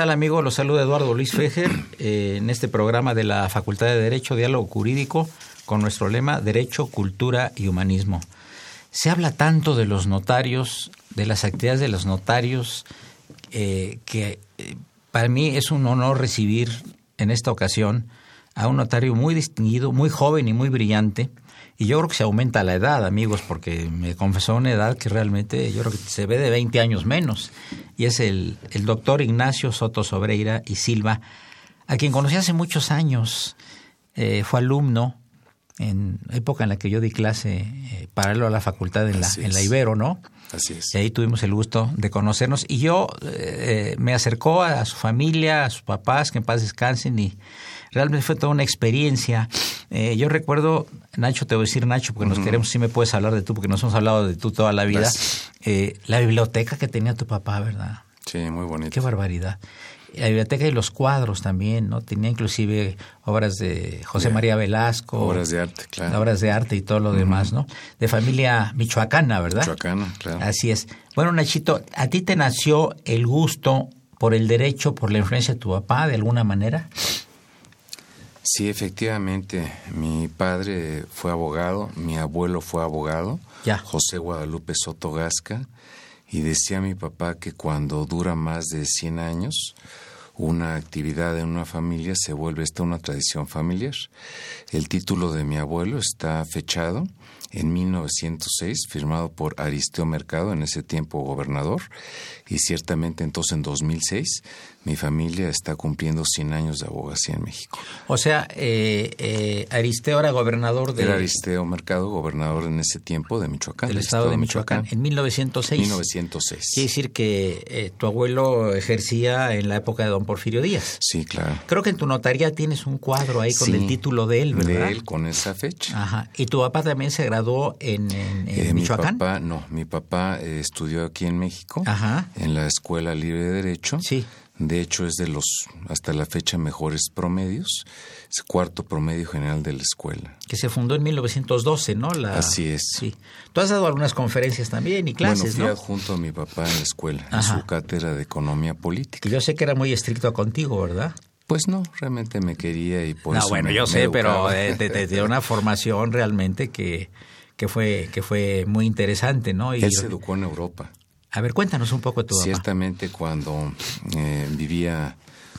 Tal amigo? Los saluda Eduardo Luis Fejer eh, en este programa de la Facultad de Derecho, Diálogo Jurídico, con nuestro lema Derecho, Cultura y Humanismo. Se habla tanto de los notarios, de las actividades de los notarios, eh, que eh, para mí es un honor recibir en esta ocasión a un notario muy distinguido, muy joven y muy brillante, y yo creo que se aumenta la edad, amigos, porque me confesó una edad que realmente yo creo que se ve de 20 años menos. Y es el, el doctor Ignacio Soto Sobreira y Silva, a quien conocí hace muchos años. Eh, fue alumno en época en la que yo di clase eh, paralelo a la facultad en la, en la, Ibero, ¿no? Así es. Y ahí tuvimos el gusto de conocernos. Y yo eh, me acercó a su familia, a sus papás, que en paz descansen, y realmente fue toda una experiencia. Eh, yo recuerdo, Nacho, te voy a decir Nacho, porque nos queremos, sí me puedes hablar de tú, porque nos hemos hablado de tú toda la vida. Eh, la biblioteca que tenía tu papá, ¿verdad? Sí, muy bonito. Qué barbaridad. La biblioteca y los cuadros también, ¿no? Tenía inclusive obras de José María Velasco. Obras de arte, claro. Obras de arte y todo lo demás, ¿no? De familia michoacana, ¿verdad? Michoacana, claro. Así es. Bueno, Nachito, ¿a ti te nació el gusto por el derecho, por la influencia de tu papá, de alguna manera? Sí, efectivamente, mi padre fue abogado, mi abuelo fue abogado, Ya. José Guadalupe Soto Gasca, y decía mi papá que cuando dura más de 100 años, una actividad en una familia se vuelve esta una tradición familiar. El título de mi abuelo está fechado en 1906, firmado por Aristeo Mercado, en ese tiempo gobernador, y ciertamente entonces en 2006 mi familia está cumpliendo 100 años de abogacía en México. O sea, eh, eh, Aristeo era gobernador de, Era Aristeo Mercado, gobernador en ese tiempo de Michoacán. del estado de Michoacán, en 1906. 1906. Quiere decir que eh, tu abuelo ejercía en la época de don Porfirio Díaz. Sí, claro. Creo que en tu notaría tienes un cuadro ahí con Sí, el título de él, ¿verdad? De él con esa fecha. Ajá. ¿Y tu papá también se graduó en, en- en Eh, mi Michoacán? papá, no, mi papá eh, estudió aquí en México, Ajá. En la Escuela Libre de Derecho. Sí. De hecho, es de los, hasta la fecha, mejores promedios. Es cuarto promedio general de la escuela. Que se fundó en 1912, ¿no? La- Así es. Sí. Tú has dado algunas conferencias también y clases, bueno, fui ¿no? adjunto a mi papá en la escuela, en Ajá. su cátedra de Economía Política. Que yo sé que era muy estricto contigo, ¿verdad? Pues no, realmente me quería y por no, eso bueno, me- yo me sé, pero educaba. eh, te, te dio una formación realmente que, que fue que fue muy interesante, ¿no? Y Él se educó en Europa. A ver, cuéntanos un poco tu papá. Ciertamente cuando eh, vivía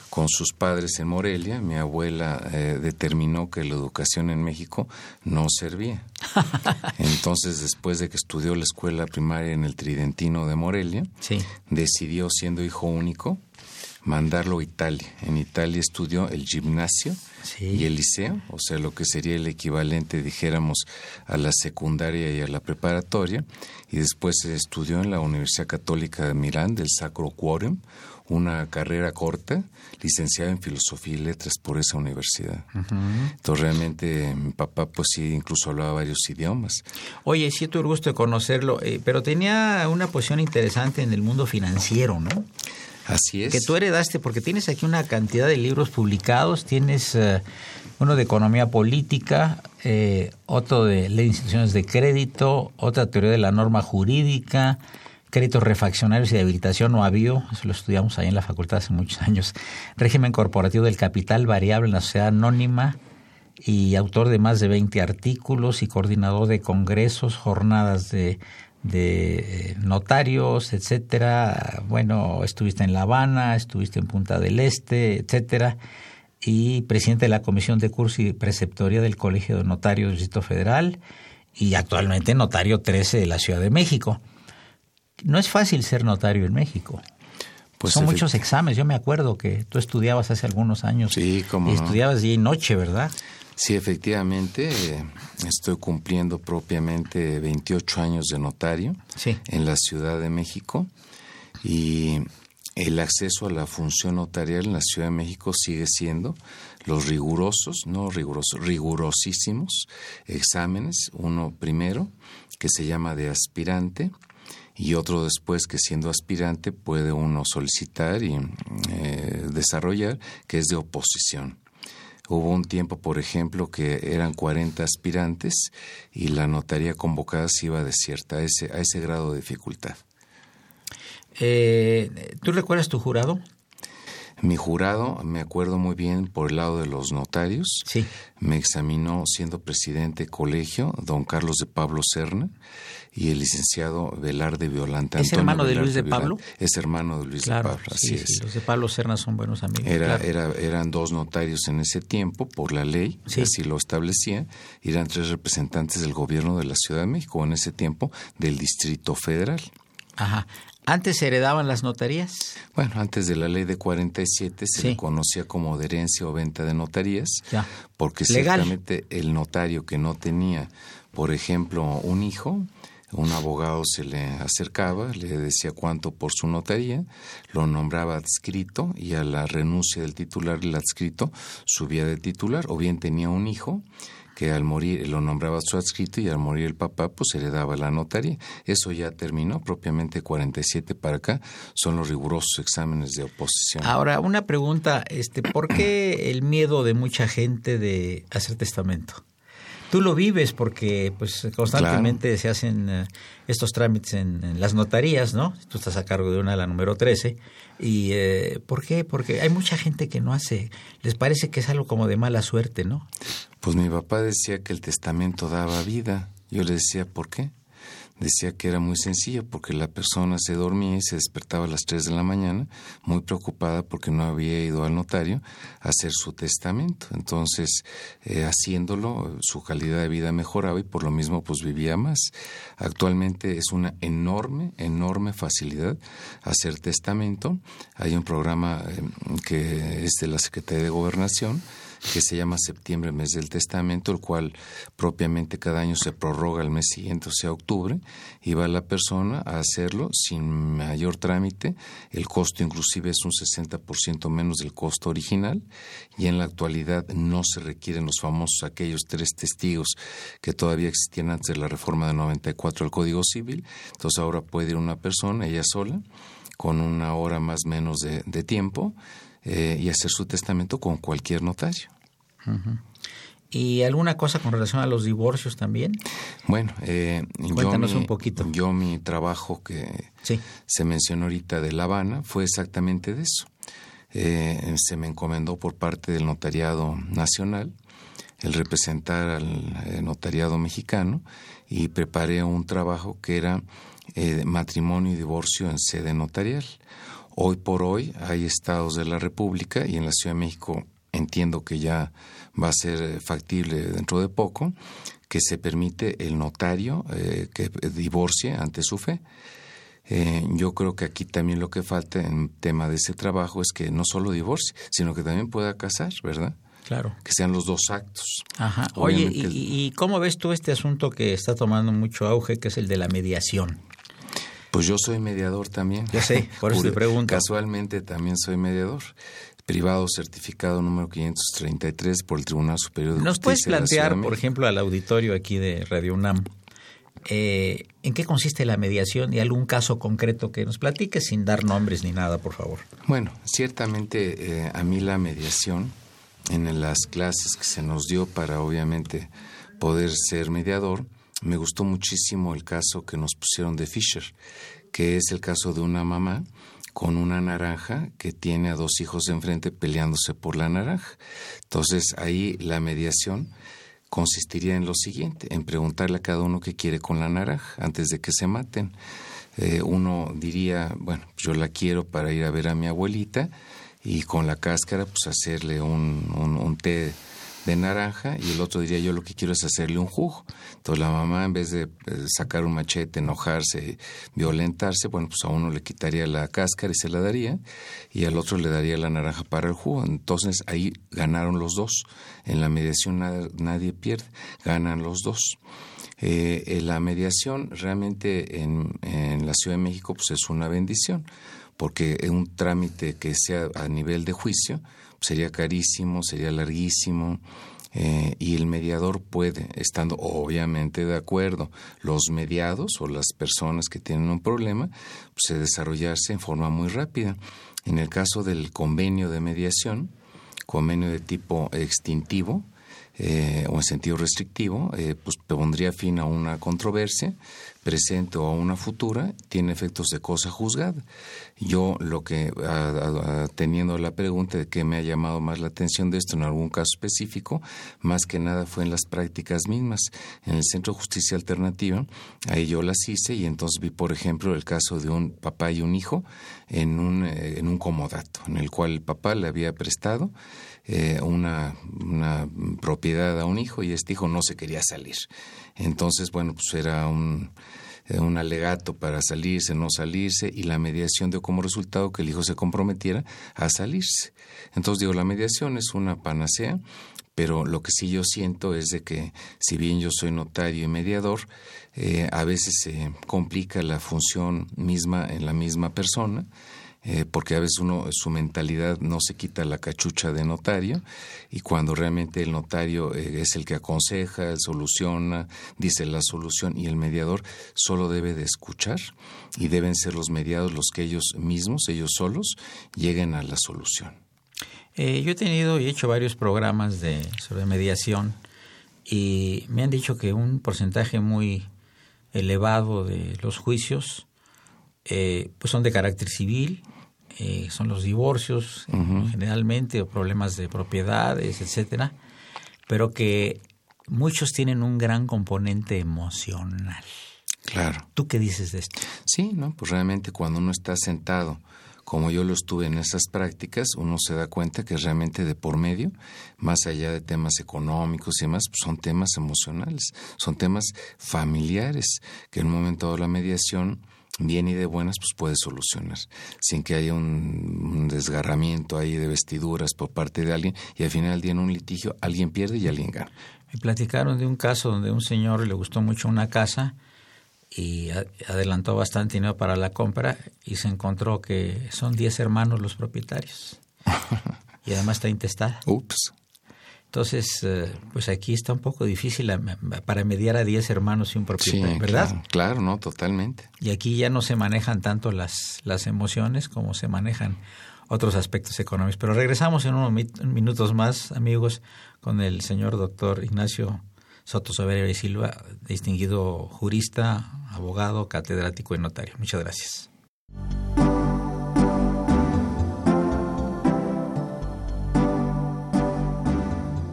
con sus padres en Morelia, mi abuela eh, determinó que la educación en México no servía. Entonces, después de que estudió la escuela primaria en el Tridentino de Morelia, Sí. decidió, siendo hijo único, mandarlo a Italia. En Italia estudió el gimnasio Sí. y el liceo, o sea, lo que sería el equivalente, dijéramos, a la secundaria y a la preparatoria, y después estudió en la Universidad Católica de Milán del Sacro Quorum, una carrera corta, licenciado en Filosofía y Letras por esa universidad. Entonces, realmente, mi papá, pues sí, incluso hablaba varios idiomas. Oye, sí tuve el gusto de conocerlo, eh, pero tenía una posición interesante en el mundo financiero, ¿no? Así es. Que tú heredaste, porque tienes aquí una cantidad de libros publicados, tienes eh, uno de economía política, eh, otro de ley de instituciones de crédito, otra teoría de la norma jurídica, créditos refaccionarios y de habilitación o avío, eso lo estudiamos ahí en la facultad hace muchos años, régimen corporativo del capital variable en la sociedad anónima y autor de más de 20 artículos y coordinador de congresos, jornadas de, de eh, notarios, etcétera. Bueno, estuviste en La Habana, estuviste en Punta del Este, etcétera, y presidente de la Comisión de Curso y Preceptoría del Colegio de Notarios del Distrito Federal y actualmente notario 13 de la Ciudad de México. No es fácil ser notario en México. Pues Son muchos exámenes. Yo me acuerdo que tú estudiabas hace algunos años. Sí, no. estudiabas día y noche, ¿verdad? Sí, efectivamente, eh, estoy cumpliendo propiamente 28 años de notario Sí. en la Ciudad de México y el acceso a la función notarial en la Ciudad de México sigue siendo los rigurosos, no rigurosos, rigurosísimos exámenes, uno primero que se llama de aspirante y otro después que siendo aspirante puede uno solicitar y eh, desarrollar, que es de oposición. Hubo un tiempo, por ejemplo, que eran 40 aspirantes y la notaría convocada se iba desierta a ese, a ese grado de dificultad. Eh, ¿Tú recuerdas tu jurado? Mi jurado, me acuerdo muy bien por el lado de los notarios, Sí. me examinó siendo presidente de colegio don Carlos de Pablo Serna y el licenciado Velarde Violante. ¿Es Antonio hermano de Velarde Luis de Violante. Pablo? Es hermano de Luis de Pablo, así sí, es. sí, los de Pablo Serna son buenos amigos. Era, claro. era, eran dos notarios en ese tiempo por la ley, Sí. así lo establecía, y eran tres representantes del gobierno de la Ciudad de México, en ese tiempo del Distrito Federal. Ajá. ¿Antes se heredaban las notarías? Bueno, antes de la ley de 47 se Sí. le conocía como de herencia o venta de notarías, Ya. porque Legal. ciertamente el notario que no tenía, por ejemplo, un hijo, un abogado se le acercaba, le decía cuánto por su notaría, lo nombraba adscrito y a la renuncia del titular, el adscrito subía de titular, o bien tenía un hijo que al morir lo nombraba su adscrito y al morir el papá pues heredaba la notaría. Eso ya terminó, propiamente 47 para acá, son los rigurosos exámenes de oposición. Ahora, una pregunta, este, ¿por qué el miedo de mucha gente de hacer testamento? Tú lo vives porque pues constantemente se hacen eh, estos trámites en, en las notarías, ¿no? Tú estás a cargo de una, la número 13. ¿Y eh, por qué? Porque hay mucha gente que no hace, les parece que es algo como de mala suerte, ¿no? Pues mi papá decía que el testamento daba vida. Yo le decía, ¿por qué? Decía que era muy sencillo porque la persona se dormía y se despertaba a las 3 de la mañana muy preocupada porque no había ido al notario a hacer su testamento. Entonces, eh, haciéndolo, su calidad de vida mejoraba y por lo mismo pues vivía más. Actualmente es una enorme, enorme facilidad hacer testamento. Hay un programa eh, que es de la Secretaría de Gobernación que se llama Septiembre, mes del testamento, el cual propiamente cada año se prorroga al mes siguiente, o sea, octubre, y va la persona a hacerlo sin mayor trámite. El costo inclusive es un 60% menos del costo original y en la actualidad no se requieren los famosos aquellos tres testigos que todavía existían antes de la reforma de 94 del Código Civil. Entonces ahora puede ir una persona, ella sola, con una hora más menos de, de tiempo, eh, y hacer su testamento con cualquier notario. ¿Y alguna cosa con relación a los divorcios también? Bueno, eh, yo, Cuéntanos mi, un poquito. yo mi trabajo que Sí. se mencionó ahorita de La Habana fue exactamente de eso. Eh, se me encomendó por parte del Notariado Nacional el representar al eh, notariado mexicano y preparé un trabajo que era eh, matrimonio y divorcio en sede notarial. Hoy por hoy hay estados de la República y en la Ciudad de México entiendo que ya va a ser eh, factible dentro de poco que se permite el notario eh, que divorcie ante su fe. Eh, yo creo que aquí también lo que falta en tema de ese trabajo es que no solo divorcie, sino que también pueda casar, ¿verdad? Claro. Que sean los dos actos. Ajá. Oye, ¿y, ¿y cómo ves tú este asunto que está tomando mucho auge, que es el de la mediación? Pues yo soy mediador también. Yo sé, por eso te pregunto. Casualmente también soy mediador. Privado certificado número 533 por el Tribunal Superior de ¿Nos Justicia. puedes la Ciudad plantear, por ejemplo, al auditorio aquí de Radio UNAM, eh, en qué consiste la mediación y algún caso concreto que nos platiques sin dar nombres ni nada, por favor? Bueno, ciertamente eh, a mí la mediación en las clases que se nos dio para obviamente poder ser mediador, me gustó muchísimo el caso que nos pusieron de Fisher, que es el caso de una mamá con una naranja que tiene a dos hijos enfrente peleándose por la naranja. Entonces ahí la mediación consistiría en lo siguiente, en preguntarle a cada uno qué quiere con la naranja antes de que se maten. Eh, uno diría, bueno, yo la quiero para ir a ver a mi abuelita y con la cáscara pues hacerle un, un, un té de naranja y el otro diría yo lo que quiero es hacerle un jugo. Entonces la mamá en vez de eh, sacar un machete, enojarse, violentarse, bueno, pues a uno le quitaría la cáscara y se la daría y al otro le daría la naranja para el jugo. Entonces ahí ganaron los dos. En la mediación nadie, pierde, ganan los dos. Eh, la mediación realmente en, la Ciudad de México pues es una bendición porque un trámite que sea a nivel de juicio sería carísimo, sería larguísimo, eh, y el mediador puede, estando obviamente de acuerdo, los mediados o las personas que tienen un problema, pues, desarrollarse en forma muy rápida. En el caso del convenio de mediación, convenio de tipo extintivo, eh, o en sentido restrictivo, eh, pues pondría fin a una controversia presente o a una futura, tiene efectos de cosa juzgada. Yo lo que, teniendo la pregunta de qué me ha llamado más la atención de esto en algún caso específico, más que nada fue en las prácticas mismas. En el Centro de Justicia Alternativa, ahí yo las hice y entonces vi, por ejemplo, el caso de un papá y un hijo en un, eh, en un comodato, en el cual el papá le había prestado eh, una, una propiedad a un hijo y este hijo no se quería salir. Entonces, bueno, pues era un, un alegato para salirse, no salirse, y la mediación dio como resultado que el hijo se comprometiera a salirse. Entonces digo, la mediación es una panacea, pero lo que sí yo siento es de que si bien yo soy notario y mediador, eh, a veces se complica la función misma en la misma persona, eh, porque a veces uno, su mentalidad no se quita la cachucha de notario y cuando realmente el notario eh, es el que aconseja, soluciona, dice la solución y el mediador solo debe de escuchar y deben ser los mediados los que ellos mismos, ellos solos, lleguen a la solución. Eh, yo he tenido y he hecho varios programas de, sobre mediación y me han dicho que un porcentaje muy elevado de los juicios eh, pues son de carácter civil, eh, son los divorcios uh -huh. generalmente o problemas de propiedades, etcétera, pero que muchos tienen un gran componente emocional. Claro. ¿Tú qué dices de esto? Sí, no, pues realmente cuando uno está sentado como yo lo estuve en esas prácticas, uno se da cuenta que realmente de por medio, más allá de temas económicos y demás, pues son temas emocionales, son temas familiares, que en un momento dado la mediación bien y de buenas, pues puede solucionar, sin que haya un, un, desgarramiento ahí de vestiduras por parte de alguien y al final del día en un litigio alguien pierde y alguien gana. Me platicaron de un caso donde un señor le gustó mucho una casa y adelantó bastante dinero para la compra y se encontró que son 10 hermanos los propietarios y además está intestada. Ups. Entonces, pues aquí está un poco difícil para mediar a 10 hermanos y un sí, ¿verdad? Claro, claro, no, totalmente. Y aquí ya no se manejan tanto las, las emociones como se manejan otros aspectos económicos. Pero regresamos en unos minutos más, amigos, con el señor doctor Ignacio Soto Saverio y Silva, distinguido jurista, abogado, catedrático y notario. Muchas gracias.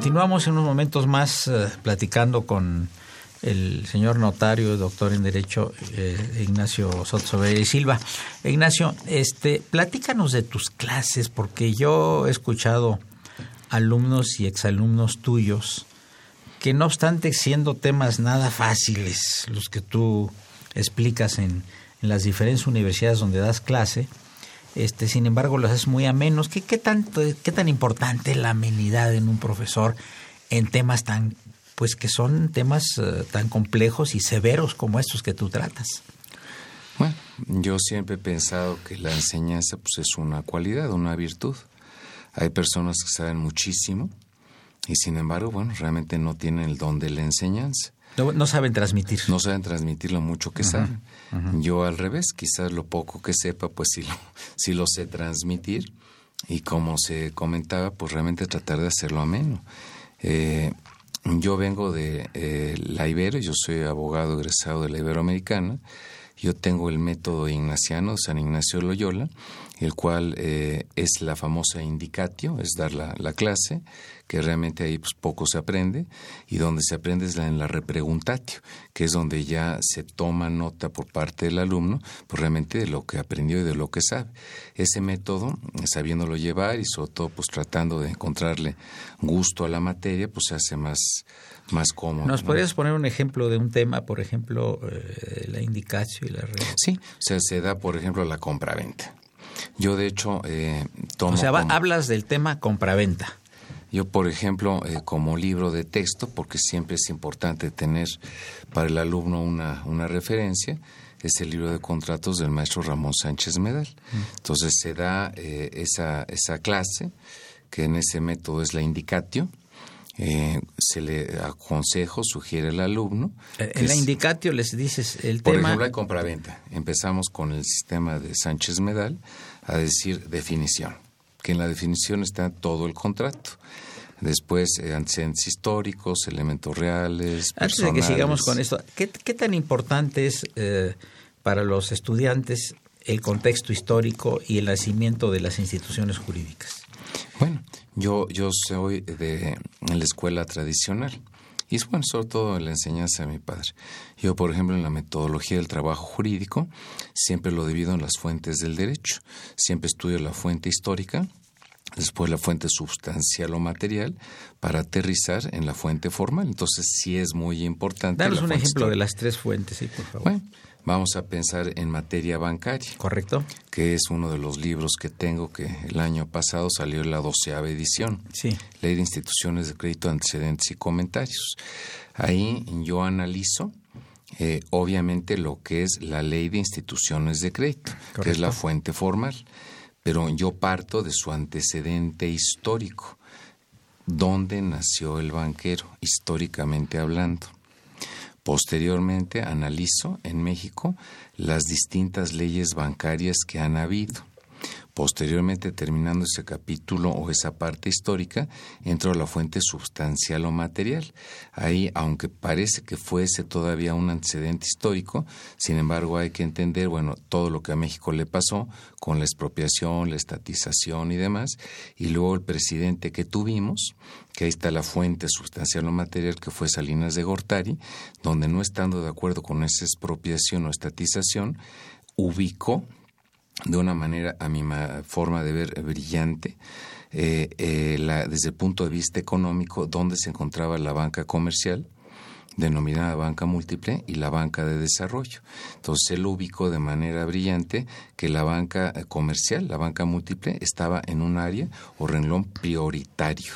Continuamos en unos momentos más eh, platicando con el señor notario, doctor en Derecho, eh, Ignacio Soto y Silva. Ignacio, este, platícanos de tus clases, porque yo he escuchado alumnos y exalumnos tuyos que no obstante siendo temas nada fáciles, los que tú explicas en, en las diferentes universidades donde das clase, este, sin embargo, los haces muy amenos. ¿Qué, qué, tanto, ¿Qué tan importante es la amenidad en un profesor en temas tan, pues que son temas uh, tan complejos y severos como estos que tú tratas? Bueno, yo siempre he pensado que la enseñanza pues, es una cualidad, una virtud. Hay personas que saben muchísimo y sin embargo, bueno, realmente no tienen el don de la enseñanza. No, no, saben transmitir. No saben transmitir lo mucho que uh -huh, saben. Uh -huh. Yo al revés, quizás lo poco que sepa, pues sí lo, sí lo sé transmitir. Y como se comentaba, pues realmente tratar de hacerlo ameno. Eh, yo vengo de eh, la Ibero, yo soy abogado egresado de la Iberoamericana. Yo tengo el método ignaciano, San Ignacio Loyola, el cual eh, es la famosa indicatio, es dar la, la, clase, que realmente ahí pues, poco se aprende, y donde se aprende es en la repreguntatio, que es donde ya se toma nota por parte del alumno, pues realmente de lo que aprendió y de lo que sabe. Ese método, sabiéndolo llevar y sobre todo pues tratando de encontrarle gusto a la materia, pues se hace más, más cómodo. ¿Nos ¿no? podrías poner un ejemplo de un tema, por ejemplo, eh, la indicatio y la Sí, o sea, se da, por ejemplo, la compraventa. Yo, de hecho, eh, tomo... O sea, como, hablas del tema compraventa. Yo, por ejemplo, eh, como libro de texto, porque siempre es importante tener para el alumno una, una referencia, es el libro de contratos del maestro Ramón Sánchez Medal. Mm. Entonces se da eh, esa, esa clase, que en ese método es la indicatio, eh, se le aconsejo, sugiere al alumno. Eh, en la es, indicatio les dices el por tema. Por ejemplo, hay compraventa. Empezamos con el sistema de Sánchez Medal a decir definición, que en la definición está todo el contrato. Después, eh, antecedentes históricos, elementos reales. Antes de que sigamos con esto, ¿qué, qué tan importante es eh, para los estudiantes el contexto histórico y el nacimiento de las instituciones jurídicas? Bueno, yo, yo soy de en la escuela tradicional y es bueno, sobre todo en la enseñanza de mi padre. Yo, por ejemplo, en la metodología del trabajo jurídico, siempre lo divido en las fuentes del derecho. Siempre estudio la fuente histórica, después la fuente sustancial o material, para aterrizar en la fuente formal. Entonces, sí es muy importante. Danos un ejemplo de las tres fuentes, sí, por favor. Bueno, vamos a pensar en materia bancaria. Correcto. Que es uno de los libros que tengo que el año pasado salió en la doceava edición. Sí. Ley de instituciones de crédito, antecedentes y comentarios. Ahí yo analizo eh, obviamente lo que es la ley de instituciones de crédito, Correcto. que es la fuente formal. Pero yo parto de su antecedente histórico. ¿Dónde nació el banquero, históricamente hablando? Posteriormente analizo en México las distintas leyes bancarias que han habido. Posteriormente, terminando ese capítulo o esa parte histórica, entro a la fuente sustancial o material. Ahí, aunque parece que fuese todavía un antecedente histórico, sin embargo hay que entender, bueno, todo lo que a México le pasó con la expropiación, la estatización y demás, y luego el presidente que tuvimos, que ahí está la fuente sustancial o material que fue Salinas de Gortari, donde no estando de acuerdo con esa expropiación o estatización, ubicó de una manera, a mi forma de ver, brillante, eh, eh, desde el punto de vista económico, donde se encontraba la banca comercial, denominada banca múltiple, y la banca de desarrollo. Entonces él ubicó de manera brillante que la banca comercial, la banca múltiple, estaba en un área o renglón prioritario,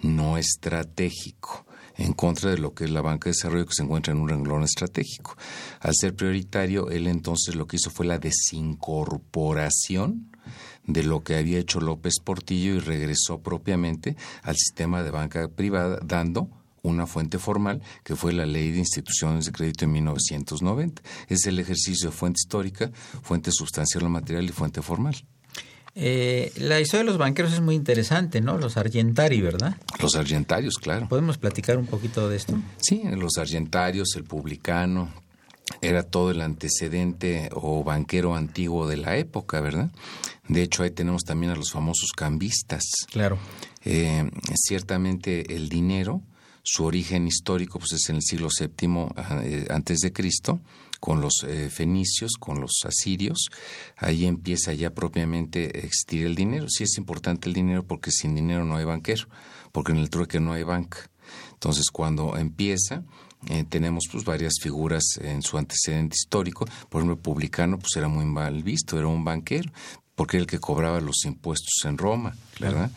no estratégico en contra de lo que es la banca de desarrollo que se encuentra en un renglón estratégico. Al ser prioritario, él entonces lo que hizo fue la desincorporación de lo que había hecho López Portillo y regresó propiamente al sistema de banca privada, dando una fuente formal que fue la Ley de Instituciones de Crédito en 1990. Es el ejercicio de fuente histórica, fuente sustancial o material y fuente formal. Eh, la historia de los banqueros es muy interesante, ¿no? Los argentari, ¿verdad? Los argentarios, claro. ¿Podemos platicar un poquito de esto? Sí, los argentarios, el publicano, era todo el antecedente o banquero antiguo de la época, ¿verdad? De hecho, ahí tenemos también a los famosos cambistas. Claro. Eh, ciertamente el dinero, su origen histórico pues es en el siglo VII eh, antes de Cristo con los eh, fenicios, con los asirios, ahí empieza ya propiamente a existir el dinero. Sí es importante el dinero porque sin dinero no hay banquero, porque en el trueque no hay banca. Entonces, cuando empieza, eh, tenemos pues varias figuras en su antecedente histórico. Por ejemplo, publicano pues era muy mal visto, era un banquero, porque era el que cobraba los impuestos en Roma, ¿verdad?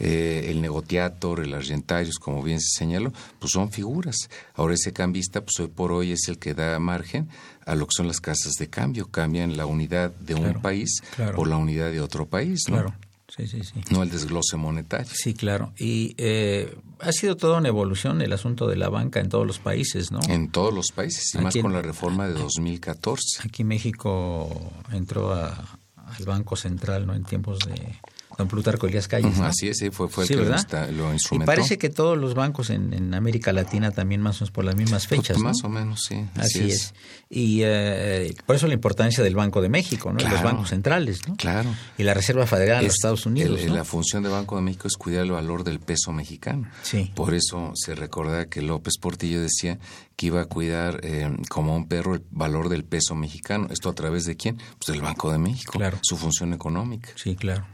Eh, el negociator, el argentarius, como bien se señaló, pues son figuras. Ahora ese cambista, pues hoy por hoy es el que da margen a lo que son las casas de cambio, cambian la unidad de un país por la unidad de otro país, ¿no? Claro. Sí, sí, sí. No el desglose monetario. Sí, claro. Y eh, ha sido toda una evolución el asunto de la banca en todos los países, ¿no? En todos los países, y más con la reforma de 2014. Aquí México entró a, al Banco Central, ¿no? En tiempos de don Plutarco Elías Calles. Así es, sí, fue, fue el que lo, instrumentó. Y parece que todos los bancos en, América Latina también más o menos por las mismas fechas. Más o menos, sí. Así, es. Y eh, por eso la importancia del Banco de México, ¿no? los bancos centrales, ¿no? Claro. Y la Reserva Federal de los Estados Unidos. La función del Banco de México es cuidar el valor del peso mexicano. Sí. Por eso se recuerda que López Portillo decía que iba a cuidar eh, como un perro el valor del peso mexicano. ¿Esto a través de quién? Pues del Banco de México. Claro. Su función económica. Sí, claro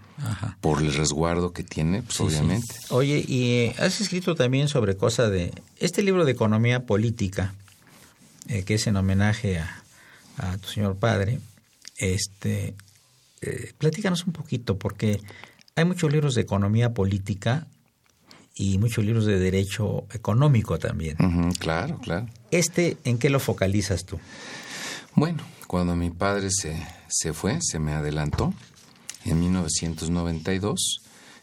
por el resguardo que tiene, pues, obviamente. Oye, y eh, has escrito también sobre cosa de este libro de economía política, eh, que es en homenaje a, a, tu señor padre. Este, eh, platícanos un poquito, porque hay muchos libros de economía política y muchos libros de derecho económico también. claro, claro. ¿Este en qué lo focalizas tú? Bueno, cuando mi padre se, se fue, se me adelantó en 1992.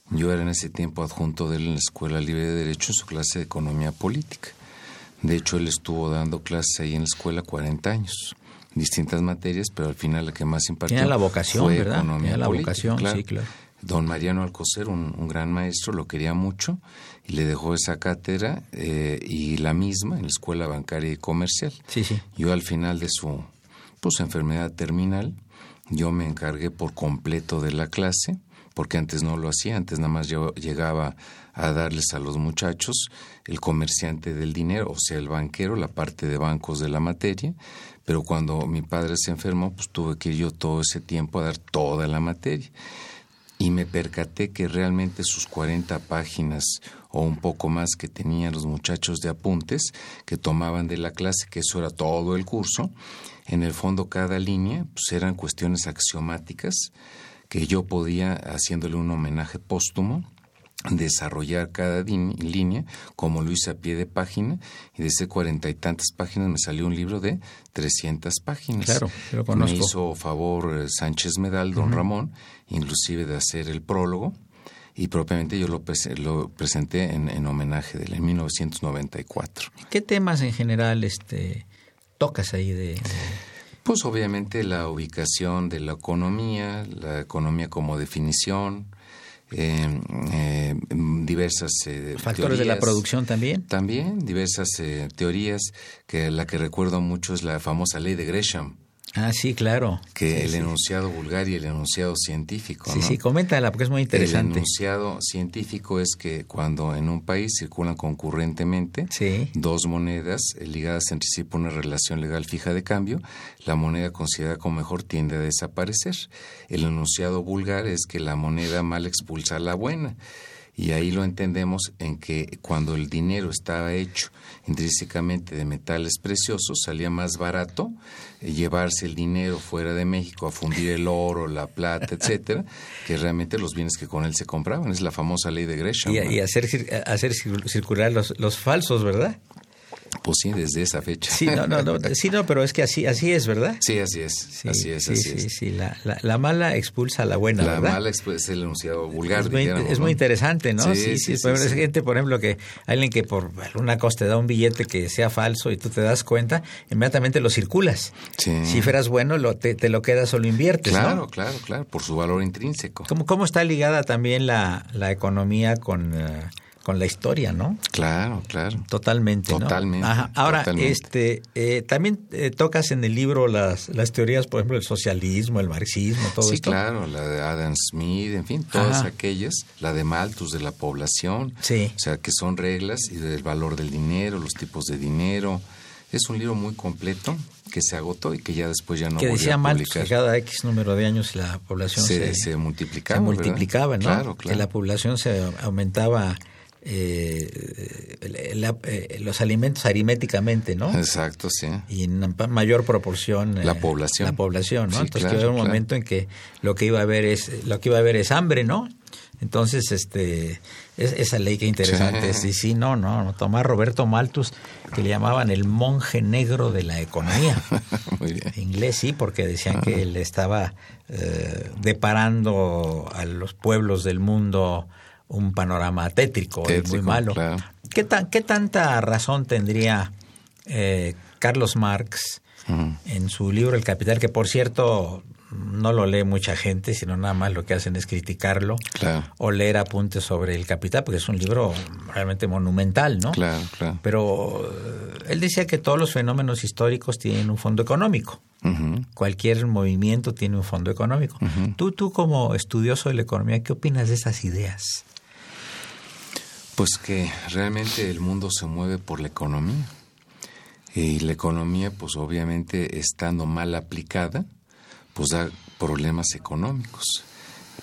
Yo era en ese tiempo adjunto de él en la Escuela Libre de Derecho en su clase de Economía Política. De hecho, él estuvo dando clases ahí en la escuela 40 años, distintas materias, pero al final la que más impartió la vocación, fue ¿verdad? Economía la Política. vocación, sí, claro. Don Mariano Alcocer, un, gran maestro, lo quería mucho y le dejó esa cátedra eh, y la misma en la Escuela Bancaria y Comercial. Sí, sí. Yo al final de su pues, enfermedad terminal, yo me encargué por completo de la clase, porque antes no lo hacía, antes nada más yo llegaba a darles a los muchachos el comerciante del dinero, o sea, el banquero, la parte de bancos de la materia, pero cuando mi padre se enfermó, pues tuve que ir yo todo ese tiempo a dar toda la materia. Y me percaté que realmente sus 40 páginas o un poco más que tenían los muchachos de apuntes que tomaban de la clase, que eso era todo el curso, en el fondo cada línea pues, eran cuestiones axiomáticas que yo podía, haciéndole un homenaje póstumo, desarrollar cada línea como lo hice a pie de página y de ese cuarenta y tantas páginas me salió un libro de trescientas páginas. Claro, Me hizo favor eh, Sánchez Medal, don Ramón, inclusive de hacer el prólogo y propiamente yo lo, lo presenté en, en, homenaje de él en 1994. ¿Qué temas en general este tocas ahí de, Pues obviamente la ubicación de la economía, la economía como definición, eh, eh, diversas eh, factores de la producción también. También diversas teorías que la que recuerdo mucho es la famosa ley de Gresham Ah, sí, claro. Que el enunciado vulgar y el enunciado científico. Sí, sí, coméntala porque es muy interesante. El enunciado científico es que cuando en un país circulan concurrentemente dos monedas ligadas entre sí por una relación legal fija de cambio, la moneda considerada como mejor tiende a desaparecer. El enunciado vulgar es que la moneda mal expulsa a la buena. Y ahí lo entendemos en que cuando el dinero estaba hecho intrínsecamente de metales preciosos, salía más barato eh, llevarse el dinero fuera de México a fundir el oro, la plata, etcétera, que realmente los bienes que con él se compraban. Es la famosa ley de Gresham. Y, hacer, hacer circular los, los falsos, ¿verdad? Pues sí, desde esa fecha. Sí, no, no, no, sí, no pero es que así, así es, ¿verdad? Sí, así es, sí, así es, así sí, Sí, la, la, mala expulsa a la buena, La mala es el enunciado vulgar, Es, muy, es muy interesante, ¿no? Sí, sí, sí. es gente, por ejemplo, que alguien que por alguna cosa te da un billete que sea falso y tú te das cuenta, inmediatamente lo circulas. Si fueras bueno, lo, te, lo quedas o lo inviertes, Claro, claro, claro, por su valor intrínseco. ¿Cómo, cómo está ligada también la, la economía con... Eh, con la historia, ¿no? Claro, claro. Totalmente. Totalmente. Ahora, este, eh, también eh, tocas en el libro las, las teorías, por ejemplo, del socialismo, el marxismo, todo esto. Sí, claro, la de Adam Smith, en fin, todas aquellas, la de Malthus de la población, sí. o sea, que son reglas y del valor del dinero, los tipos de dinero. Es un libro muy completo que se agotó y que ya después ya no que decía Malthus que cada X número de años la población se, se, multiplicaba. Se multiplicaba, ¿no? Claro, claro. Que la población se aumentaba eh, eh, los alimentos aritméticamente, ¿no? Exacto, sí. Y en mayor proporción la eh, población. La población, ¿no? Entonces que un momento en que lo que iba a haber es lo que iba a haber es hambre, ¿no? Entonces, este, es, esa ley que interesante. Sí, sí, no, no, Tomás Roberto Malthus, que le llamaban el monje negro de la economía. Muy bien. inglés sí, porque decían que él estaba deparando a los pueblos del mundo un panorama tétrico, muy malo. ¿Qué, ¿Qué tanta razón tendría eh, Carlos Marx en su libro El Capital, que por cierto no lo lee mucha gente, sino nada más lo que hacen es criticarlo o leer apuntes sobre el capital, porque es un libro realmente monumental, ¿no? Claro, claro. Pero eh, él decía que todos los fenómenos históricos tienen un fondo económico. Cualquier movimiento tiene un fondo económico. Tú, tú como estudioso de la economía, ¿qué opinas de esas ideas? Pues que realmente el mundo se mueve por la economía. Y la economía, pues obviamente estando mal aplicada, pues da problemas económicos.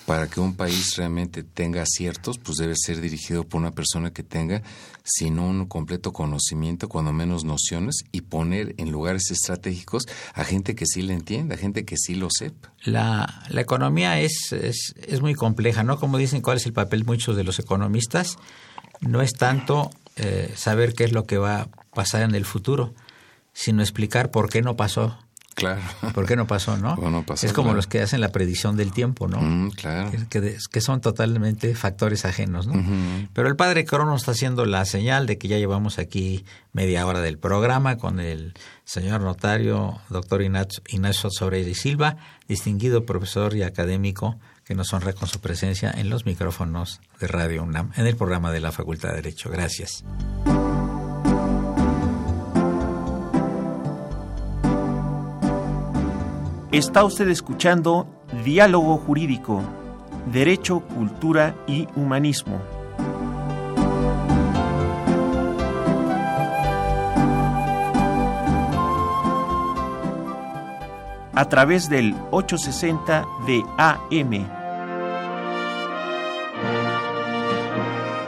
Para que un país realmente tenga aciertos, pues debe ser dirigido por una persona que tenga, si no un completo conocimiento, cuando menos nociones, y poner en lugares estratégicos a gente que sí le entienda, a gente que sí lo sepa. La, la economía es, es, es muy compleja, ¿no? Como dicen, ¿cuál es el papel muchos de los economistas? No es tanto eh, saber qué es lo que va a pasar en el futuro, sino explicar por qué no pasó. Claro. ¿Por qué no pasó, no? es como los que hacen la predicción del tiempo, ¿no? Mm, claro. Que, son totalmente factores ajenos, ¿no? Pero el padre Crono está haciendo la señal de que ya llevamos aquí media hora del programa con el señor notario, doctor Ignacio, Ignacio y Silva, distinguido profesor y académico que nos honra con su presencia en los micrófonos de Radio UNAM, en el programa de la Facultad de Derecho. Gracias. Está usted escuchando Diálogo Jurídico, Derecho, Cultura y Humanismo. a través del 860 de AM.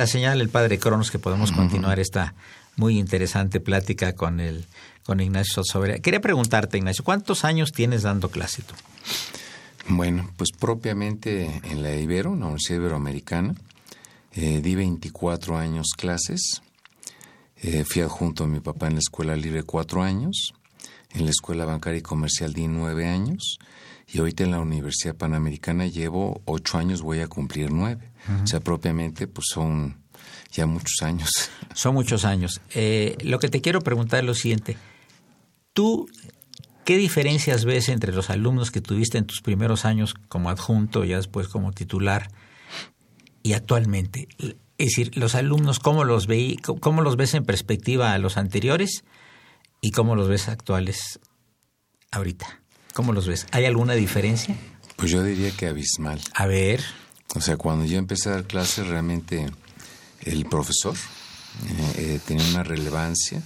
La señal el padre Cronos que podemos continuar esta muy interesante plática con el con Ignacio Sosobera. Quería preguntarte, Ignacio, ¿cuántos años tienes dando clase tú? Bueno, pues propiamente en la Ibero, la Universidad Iberoamericana, eh, di 24 años clases. Eh, fui adjunto a mi papá en la Escuela Libre cuatro años. En la Escuela Bancaria y Comercial di nueve años. Y ahorita en la Universidad Panamericana llevo ocho años, voy a cumplir nueve. O sea, propiamente, pues son ya muchos años. Son muchos años. Eh, lo que te quiero preguntar es lo siguiente. ¿Tú qué diferencias ves entre los alumnos que tuviste en tus primeros años como adjunto, ya después como titular, y actualmente? Es decir, los alumnos, ¿cómo los, veí, cómo los ves en perspectiva a los anteriores y cómo los ves actuales ahorita? ¿Cómo los ves? ¿Hay alguna diferencia? Pues yo diría que abismal. A ver. O sea, cuando yo empecé a dar clases, realmente el profesor eh, eh, tenía una relevancia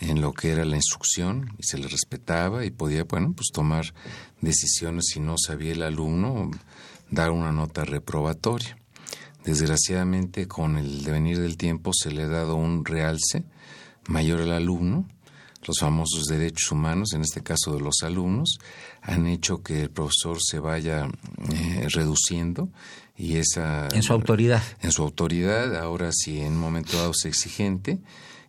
en lo que era la instrucción y se le respetaba y podía, bueno, pues tomar decisiones si no sabía el alumno, dar una nota reprobatoria. Desgraciadamente, con el devenir del tiempo se le ha dado un realce mayor al alumno. Los famosos derechos humanos, en este caso de los alumnos, han hecho que el profesor se vaya eh, reduciendo y esa... En su autoridad. En su autoridad. Ahora, si en un momento dado es exigente,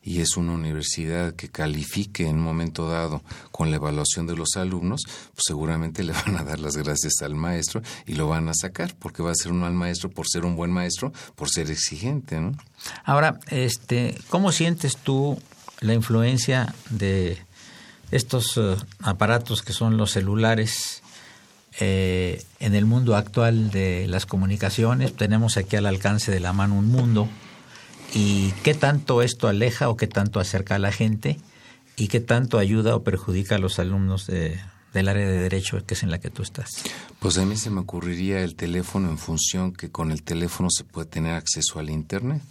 y es una universidad que califique en un momento dado con la evaluación de los alumnos, pues seguramente le van a dar las gracias al maestro y lo van a sacar, porque va a ser un mal maestro por ser un buen maestro, por ser exigente, ¿no? Ahora, este, ¿cómo sientes tú la influencia de estos uh, aparatos que son los celulares eh, en el mundo actual de las comunicaciones? Tenemos aquí al alcance de la mano un mundo y qué tanto esto aleja o qué tanto acerca a la gente y qué tanto ayuda o perjudica a los alumnos de, del área de derecho que es en la que tú estás. Pues a mí se me ocurriría el teléfono en función que con el teléfono se puede tener acceso al Internet.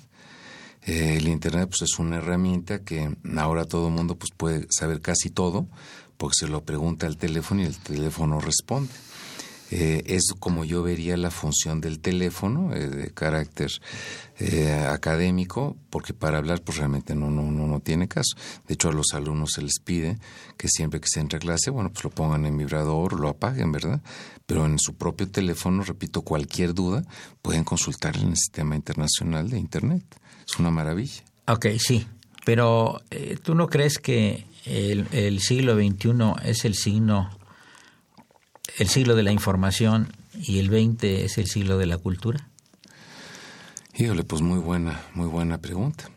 Eh, el Internet pues, es una herramienta que ahora todo mundo pues, puede saber casi todo porque se lo pregunta al teléfono y el teléfono responde. Eh, es como yo vería la función del teléfono eh, de carácter eh, académico, porque para hablar pues realmente no, no, no, tiene caso. De hecho a los alumnos se les pide que siempre que se entre a clase, bueno, pues lo pongan en vibrador, lo apaguen, ¿verdad? Pero en su propio teléfono, repito, cualquier duda pueden consultar en el sistema internacional de Internet. Es una maravilla. Ok, sí, pero ¿tú no crees que el, el siglo XXI es el signo el siglo de la información y el 20 es el siglo de la cultura? Híjole, pues muy buena, muy buena pregunta.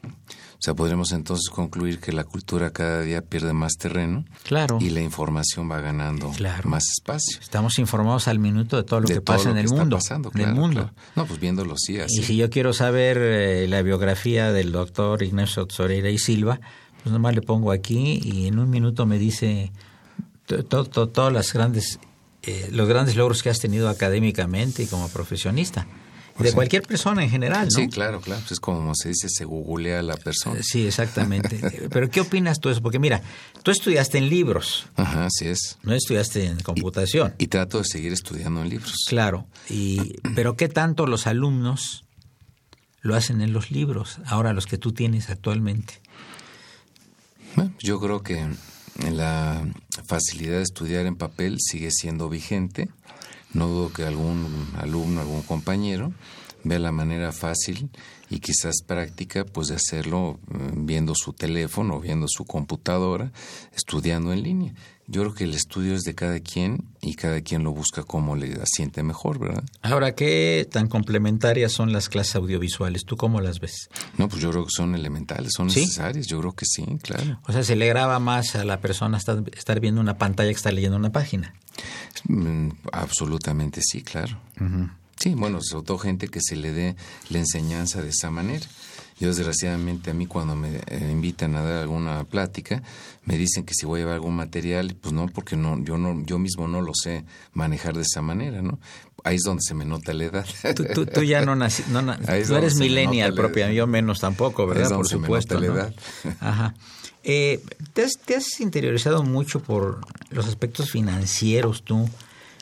O sea, podremos entonces concluir que la cultura cada día pierde más terreno. Claro. Y la información va ganando más espacio. Estamos informados al minuto de todo lo que pasa en el mundo. Pasando, claro, mundo. No, pues viéndolo sí así. Y si yo quiero saber eh, la biografía del doctor Ignacio Soreira y Silva, pues nomás le pongo aquí y en un minuto me dice todas las grandes eh, los grandes logros que has tenido académicamente y como profesionista. De cualquier persona en general, ¿no? Sí, claro, claro. Pues es como se dice, se googlea a la persona. Eh, sí, exactamente. Pero ¿qué opinas tú de eso? Porque mira, tú estudiaste en libros. Ajá, así es. No estudiaste en computación. Y, trato de seguir estudiando en libros. Claro. Y, pero ¿qué tanto los alumnos lo hacen en los libros, ahora los que tú tienes actualmente? yo creo que la facilidad de estudiar en papel sigue siendo vigente. No dudo que algún alumno, algún compañero vea la manera fácil y quizás práctica pues de hacerlo eh, viendo su teléfono, viendo su computadora, estudiando en línea. Yo creo que el estudio es de cada quien y cada quien lo busca como le siente mejor, ¿verdad? Ahora, ¿qué tan complementarias son las clases audiovisuales? ¿Tú cómo las ves? No, pues yo creo que son elementales, son necesarias, yo creo que sí, claro. O sea, se le graba más a la persona estar, viendo una pantalla que estar leyendo una página. Mm, absolutamente sí, claro. Sí, bueno, sobre todo gente que se le dé la enseñanza de esa manera. Yo desgraciadamente a mí cuando me eh, invitan a dar alguna plática me dicen que si voy a llevar algún material, pues no, porque no, yo no, yo mismo no lo sé manejar de esa manera, ¿no? Ahí es donde se me nota la edad. Tú, ya no nací, no, eres millennial propia, yo menos tampoco, ¿verdad? Por supuesto. la edad. Ajá. Eh, ¿te, has, ¿Te has interiorizado mucho por los aspectos financieros tú?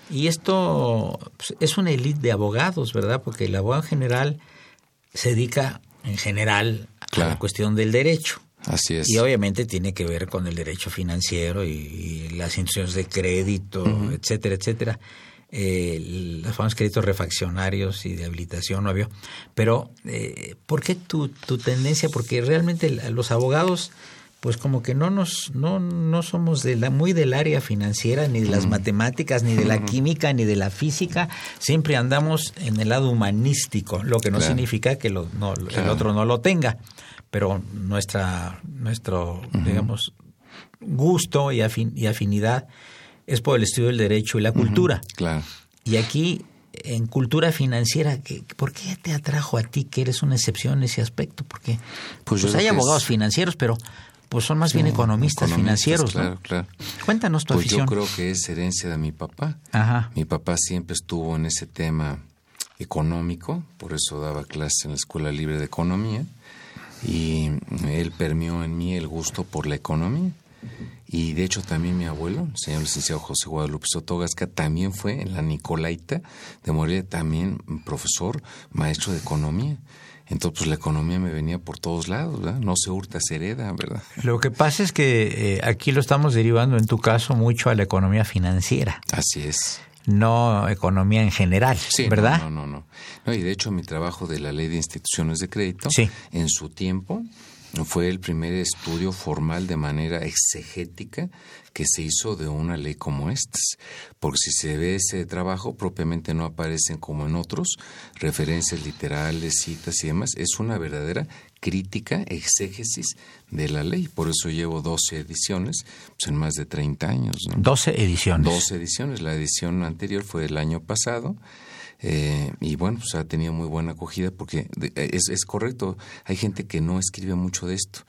Y esto pues, es una élite de abogados, ¿verdad? Porque el abogado general se dedica en general a la cuestión del derecho. Así es. Y obviamente tiene que ver con el derecho financiero y, las instituciones de crédito, etcétera, etcétera. Eh, los famosos créditos refaccionarios y de habilitación, ¿no había? Pero, eh, ¿por qué tu, tu tendencia? Porque realmente los abogados pues como que no nos no, no somos de la muy del área financiera ni de las matemáticas ni de la química ni de la física. Siempre andamos en el lado humanístico lo que no significa que lo, no, el otro no lo tenga. Pero nuestra nuestro digamos gusto y, y afinidad es por el estudio del derecho y la cultura. Claro. Y aquí en cultura financiera, ¿por qué te atrajo a ti que eres una excepción en ese aspecto? Porque pues, pues hay abogados financieros, pero pues son más bien economistas, financieros. Claro, claro. Cuéntanos tu pues Yo creo que es herencia de mi papá. Ajá. Mi papá siempre estuvo en ese tema económico, por eso daba clases en la Escuela Libre de Economía, y él permeó en mí el gusto por la economía. Y de hecho también mi abuelo, el señor licenciado José Guadalupe Sotogasca, también fue en la Nicolaita de Morelia, también profesor, maestro de economía. Entonces, pues la economía me venía por todos lados, ¿verdad? No se hurta, se hereda, ¿verdad? Lo que pasa es que eh, aquí lo estamos derivando, en tu caso, mucho a la economía financiera. Así es. No economía en general, sí, ¿verdad? No, no, no, no. Y de hecho, mi trabajo de la ley de instituciones de crédito, en su tiempo, fue el primer estudio formal de manera exegética que se hizo de una ley como esta. Porque si se ve ese trabajo, propiamente no aparecen como en otros referencias literales, citas y demás. Es una verdadera crítica, exégesis de la ley. Por eso llevo 12 ediciones, pues en más de 30 años. ¿no? 12 ediciones. 12 ediciones. La edición anterior fue el año pasado eh, y bueno, pues ha tenido muy buena acogida porque es, es, correcto, hay gente que no escribe mucho de esto.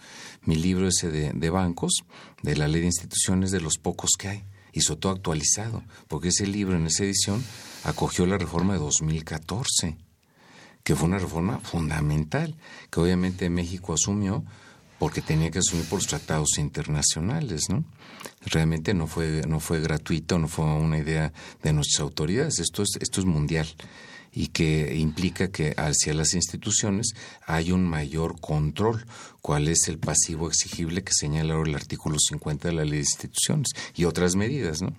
Mi libro ese de, bancos, de la ley de instituciones, de los pocos que hay, y sobre todo actualizado, porque ese libro en esa edición acogió la reforma de 2014, que fue una reforma fundamental, que obviamente México asumió porque tenía que asumir por los tratados internacionales, ¿no? realmente no fue, no fue gratuito, no fue una idea de nuestras autoridades, esto es, esto es mundial y que implica que hacia las instituciones hay un mayor control. ¿Cuál es el pasivo exigible que señala ahora el artículo 50 de la ley de instituciones y otras medidas, ¿no?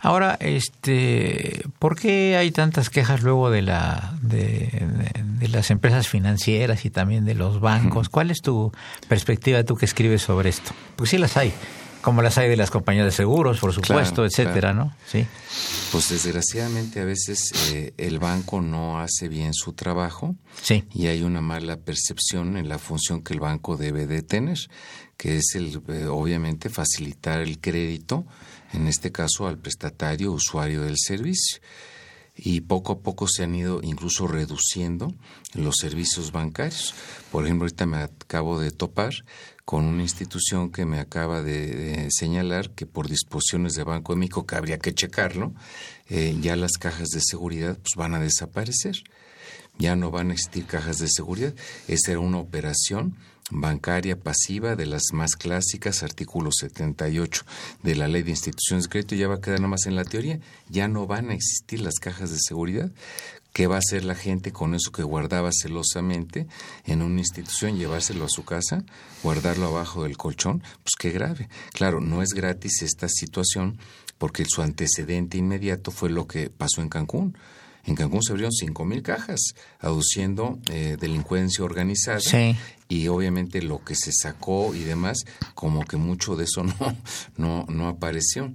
Ahora, este, ¿por qué hay tantas quejas luego de la de, las empresas financieras y también de los bancos? ¿Cuál es tu perspectiva tú que escribes sobre esto? Pues sí las hay como las hay de las compañías de seguros, por supuesto, etcétera, ¿no? Sí. Pues desgraciadamente a veces eh, el banco no hace bien su trabajo sí. y hay una mala percepción en la función que el banco debe de tener, que es el eh, obviamente facilitar el crédito, en este caso al prestatario usuario del servicio y poco a poco se han ido incluso reduciendo los servicios bancarios. Por ejemplo, ahorita me acabo de topar con una institución que me acaba de, señalar que por disposiciones de Banco de México, que habría que checarlo, eh, ya las cajas de seguridad pues, van a desaparecer. Ya no van a existir cajas de seguridad. Esa era una operación bancaria pasiva de las más clásicas, artículo 78 de la ley de instituciones de crédito, ya va a quedar nada más en la teoría. Ya no van a existir las cajas de seguridad. ¿Qué va a hacer la gente con eso que guardaba celosamente en una institución, llevárselo a su casa, guardarlo abajo del colchón? Pues qué grave. Claro, no es gratis esta situación porque su antecedente inmediato fue lo que pasó en Cancún. En Cancún se abrieron cinco mil cajas, aduciendo eh, delincuencia organizada. Y obviamente lo que se sacó y demás, como que mucho de eso no, no, no apareció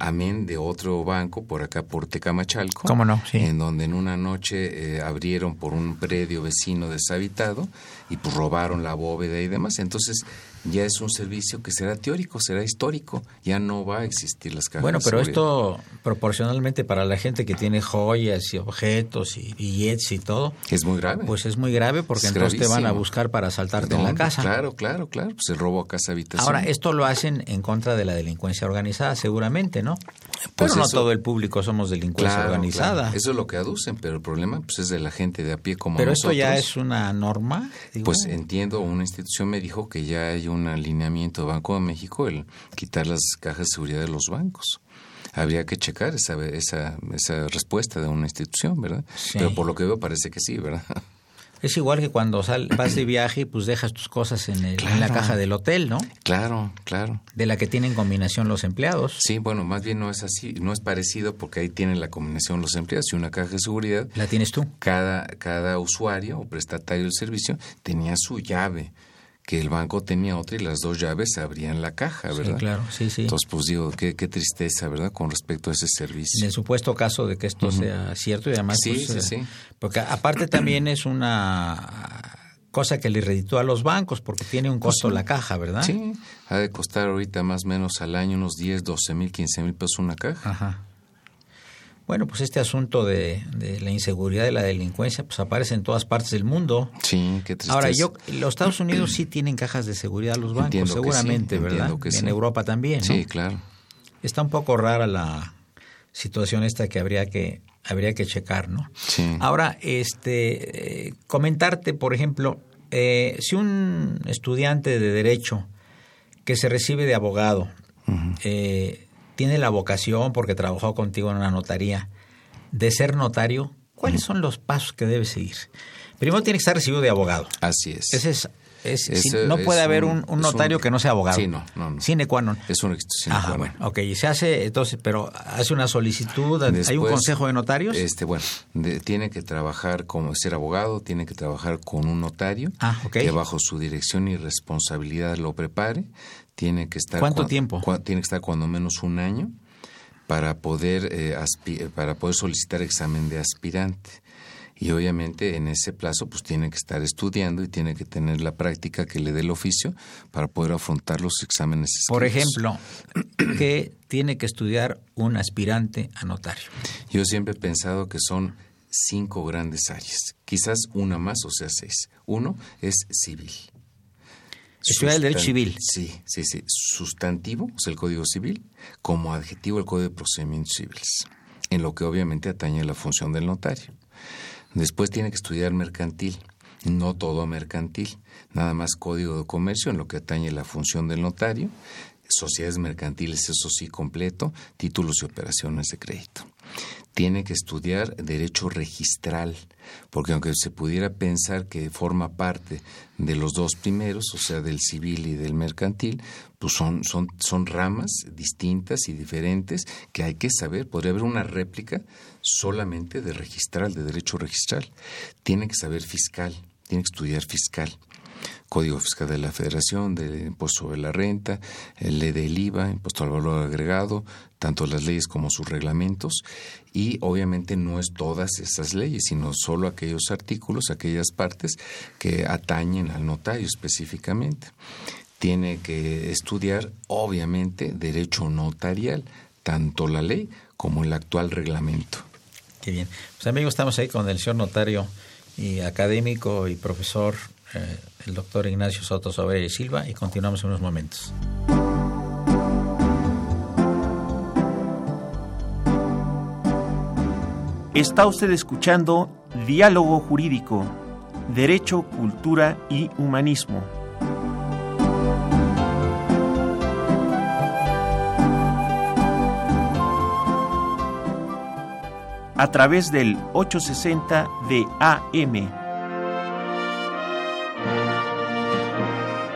amén de otro banco por acá por Tecamachalco. ¿Cómo no? En donde en una noche eh, abrieron por un predio vecino deshabitado y pues robaron la bóveda y demás. Entonces ya es un servicio que será teórico, será histórico, ya no va a existir las cajas. Bueno, pero esto proporcionalmente para la gente que tiene joyas y objetos y billetes y todo. Es muy grave. Pues es muy grave porque entonces te van a buscar para asaltarte en la casa. Claro, claro, claro. Pues el robo a casa habitación. Ahora, esto lo hacen en contra de la delincuencia organizada, seguramente, ¿no? Pues pero no todo el público somos delincuencia organizada. Eso es lo que aducen, pero el problema pues, es de la gente de a pie como pero nosotros. Pero esto ya es una norma. Pues entiendo, una institución me dijo que ya hay un alineamiento de Banco de México el quitar las cajas de seguridad de los bancos. Habría que checar esa, esa, esa respuesta de una institución, ¿verdad? Pero por lo que veo parece que sí, ¿verdad? Es igual que cuando sal, vas de viaje, pues dejas tus cosas en, el- en la caja del hotel, ¿no? Claro, claro. De la que tienen combinación los empleados. Sí, bueno, más bien no es así, no es parecido porque ahí tienen la combinación los empleados y una caja de seguridad. La tienes tú. Cada, cada usuario o prestatario del servicio tenía su llave, que el banco tenía otra y las dos llaves abrían la caja, Sí, ¿verdad? claro, sí, sí. Entonces, pues digo, qué, qué tristeza, ¿verdad? Con respecto a ese En servicio. el supuesto caso de que esto sea cierto y además... Sí, pues, sí, eh, sí. Porque aparte también es una cosa que le reditúa a los bancos porque tiene un costo la caja, ¿verdad? Sí, ha de costar ahorita más o menos al año unos 10, 12 mil, 15 mil pesos una caja. Ajá. Bueno, pues este asunto de, de la inseguridad y la delincuencia pues aparece en todas partes del mundo. Sí, qué tristeza. Ahora, yo, los Estados Unidos sí tienen cajas de seguridad los bancos, Entiendo que seguramente, sí, ¿verdad? que en sí. Europa también, ¿no? Sí, claro. Está un poco rara la situación esta que habría que habría que checar, ¿no? Sí. Ahora, este, eh, comentarte, por ejemplo, eh, si un estudiante de derecho que se recibe de abogado eh, tiene la vocación porque trabajó contigo en una notaría de ser notario, ¿cuáles son los pasos que debe seguir? Primero tiene que estar recibido de abogado. Así es. Ese es, es- no puede haber un- notario un- que no sea abogado. Sí, no, no, no. Sine qua non. Es un sine Ajá, qua non. bueno, ok, y se hace, entonces, pero hace una solicitud, hay un consejo de notarios. Este, bueno, de- tiene que trabajar como ser abogado, tiene que trabajar con un notario Ah, que bajo su dirección y responsabilidad lo prepare. Tiene que estar ¿Cuánto cua- tiempo? cua- tiene que estar cuando menos un año para poder eh, aspi- para poder solicitar examen de aspirante. Y obviamente en ese plazo pues tiene que estar estudiando y tiene que tener la práctica que le dé el oficio para poder afrontar los exámenes. Por escritos. ejemplo, que tiene que estudiar un aspirante a notario. Yo siempre he pensado que son cinco grandes áreas, quizás una más, o sea, seis. Uno es civil. Estudiar el derecho civil. Sí, sí, sí. Sustantivo, o sea, el Código Civil, como adjetivo, el Código de Procedimientos Civiles, en lo que obviamente atañe la función del notario. Después tiene que estudiar mercantil, no todo mercantil, nada más Código de Comercio, en lo que atañe la función del notario, sociedades mercantiles, eso sí, completo, títulos y operaciones de crédito. Tiene que estudiar derecho registral, porque aunque se pudiera pensar que forma parte de los dos primeros, o sea, del civil y del mercantil, pues son, son, son ramas distintas y diferentes que hay que saber. Podría haber una réplica solamente de registral, de derecho registral. Tiene que saber fiscal, tiene que estudiar fiscal. Código Fiscal de la Federación, del Impuesto sobre la Renta, el ley del IVA, Impuesto al Valor Agregado, tanto las leyes como sus reglamentos, y obviamente no es todas esas leyes, sino solo aquellos artículos, aquellas partes que atañen al notario específicamente. Tiene que estudiar, obviamente, derecho notarial, tanto la ley como el actual reglamento. Qué bien. Pues amigos, estamos ahí con el señor notario y académico y profesor, eh, el doctor Ignacio Soto Sobre y Silva, y continuamos en unos momentos. Está usted escuchando Diálogo Jurídico, Derecho, Cultura y Humanismo. A través del 860 de AM.